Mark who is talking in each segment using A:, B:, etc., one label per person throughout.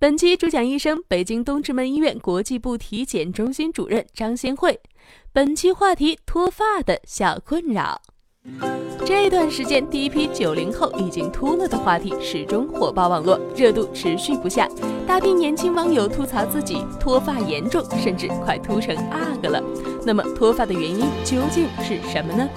A: 本期主讲医生，北京东直门医院国际部体检中心主任张先慧。本期话题：脱发的小困扰。这段时间，第一批九零后已经秃了的话题始终火爆网络，热度持续不下。大批年轻网友吐槽自己脱发严重，甚至快秃成阿哥了。那么，脱发的原因究竟是什么呢？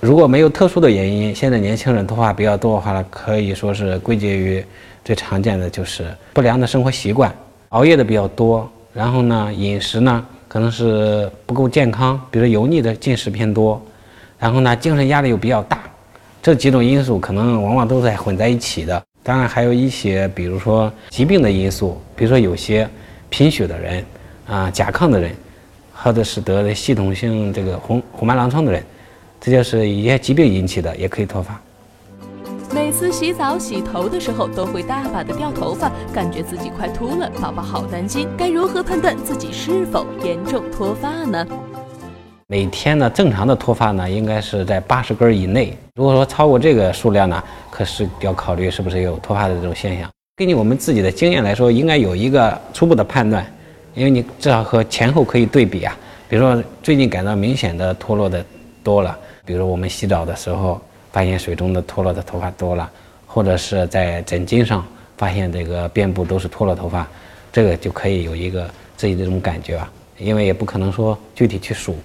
B: 如果没有特殊的原因，现在年轻人脱发比较多的话，可以说是归结于最常见的就是不良的生活习惯，熬夜的比较多，然后呢，饮食呢可能是不够健康，比如油腻的进食偏多。然后呢，精神压力又比较大，这几种因素可能往往都在混在一起的。当然还有一些，比如说疾病的因素，比如说有些贫血的人啊、甲亢的人，或者是得了系统性这个红红斑狼疮的人，这就是一些疾病引起的，也可以脱发。
A: 每次洗澡洗头的时候，都会大把的掉头发，感觉自己快秃了，宝宝好担心。该如何判断自己是否严重脱发呢？
B: 每天呢，正常的脱发呢，应该是在八十根以内。如果说超过这个数量呢，可是要考虑是不是有脱发的这种现象。根据我们自己的经验来说，应该有一个初步的判断，因为你至少和前后可以对比啊。比如说最近感到明显的脱落的多了，比如我们洗澡的时候发现水中的脱落的头发多了，或者是在枕巾上发现这个遍布都是脱落头发，这个就可以有一个自己的这种感觉啊。因为也不可能说具体去数。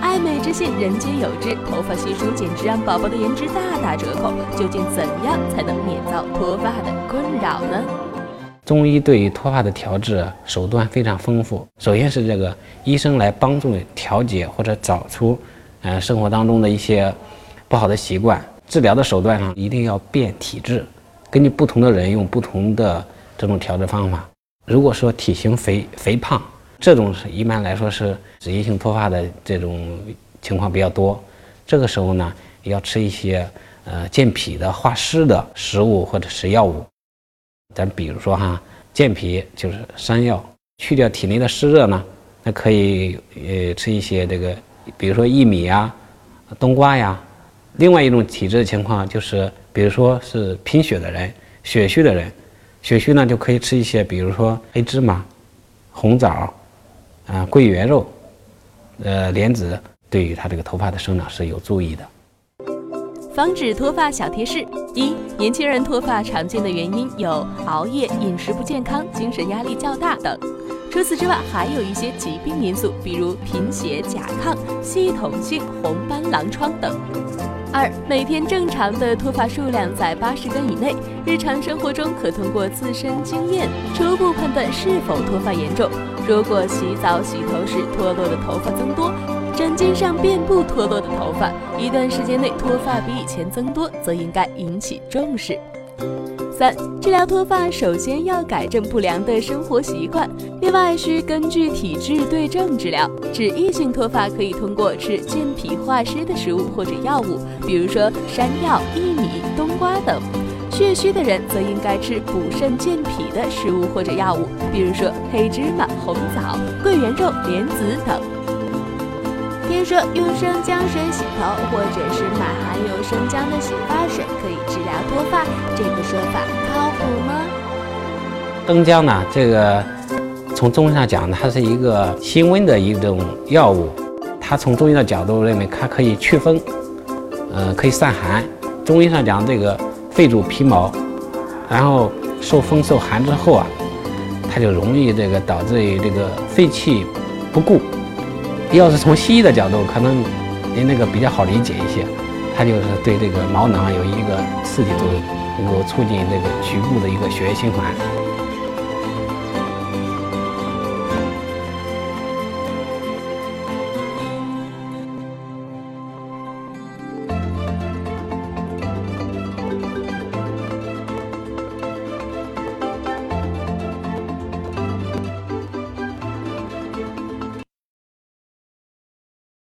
A: 爱美之心，人皆有之。头发稀疏简直让宝宝的颜值大打折扣。究竟怎样才能免遭脱发的困扰呢？
B: 中医对于脱发的调治手段非常丰富。首先是这个医生来帮助调节或者找出，呃，生活当中的一些不好的习惯。治疗的手段上一定要变体质，根据不同的人用不同的这种调治方法。如果说体型肥肥胖，这种是一般来说是脂溢性脱发的这种情况比较多，这个时候呢，要吃一些呃健脾的化湿的食物或者是药物。咱比如说哈，健脾就是山药，去掉体内的湿热呢，那可以呃吃一些这个，比如说薏米呀、冬瓜呀。另外一种体质的情况就是，比如说是贫血的人、血虚的人，血虚呢就可以吃一些，比如说黑芝麻、红枣。啊，桂圆肉，呃，莲子对于他这个头发的生长是有助益的。
A: 防止脱发小贴士：一、年轻人脱发常见的原因有熬夜、饮食不健康、精神压力较大等。除此之外，还有一些疾病因素，比如贫血、甲亢、系统性红斑狼疮等。二、每天正常的脱发数量在八十根以内，日常生活中可通过自身经验初步判断是否脱发严重。如果洗澡、洗头时脱落的头发增多，枕巾上遍布脱落的头发，一段时间内脱发比以前增多，则应该引起重视。三、治疗脱发，首先要改正不良的生活习惯，另外需根据体质对症治疗。脂溢性脱发可以通过吃健脾化湿的食物或者药物，比如说山药、薏米、冬瓜等。血虚的人则应该吃补肾健脾的食物或者药物，比如说黑芝麻、红枣、桂圆肉、莲子等。听说用生姜水洗头，或者是买含有生姜的洗发水可以治疗脱发，这个说法靠谱吗？
B: 生姜呢，这个从中医上讲，它是一个辛温的一种药物，它从中医的角度认为它可以祛风，呃，可以散寒。中医上讲这个。肺主皮毛，然后受风受寒之后啊，它就容易这个导致于这个肺气不固。要是从西医的角度，可能您那个比较好理解一些，它就是对这个毛囊有一个刺激作用，能够促进这个局部的一个血液循环。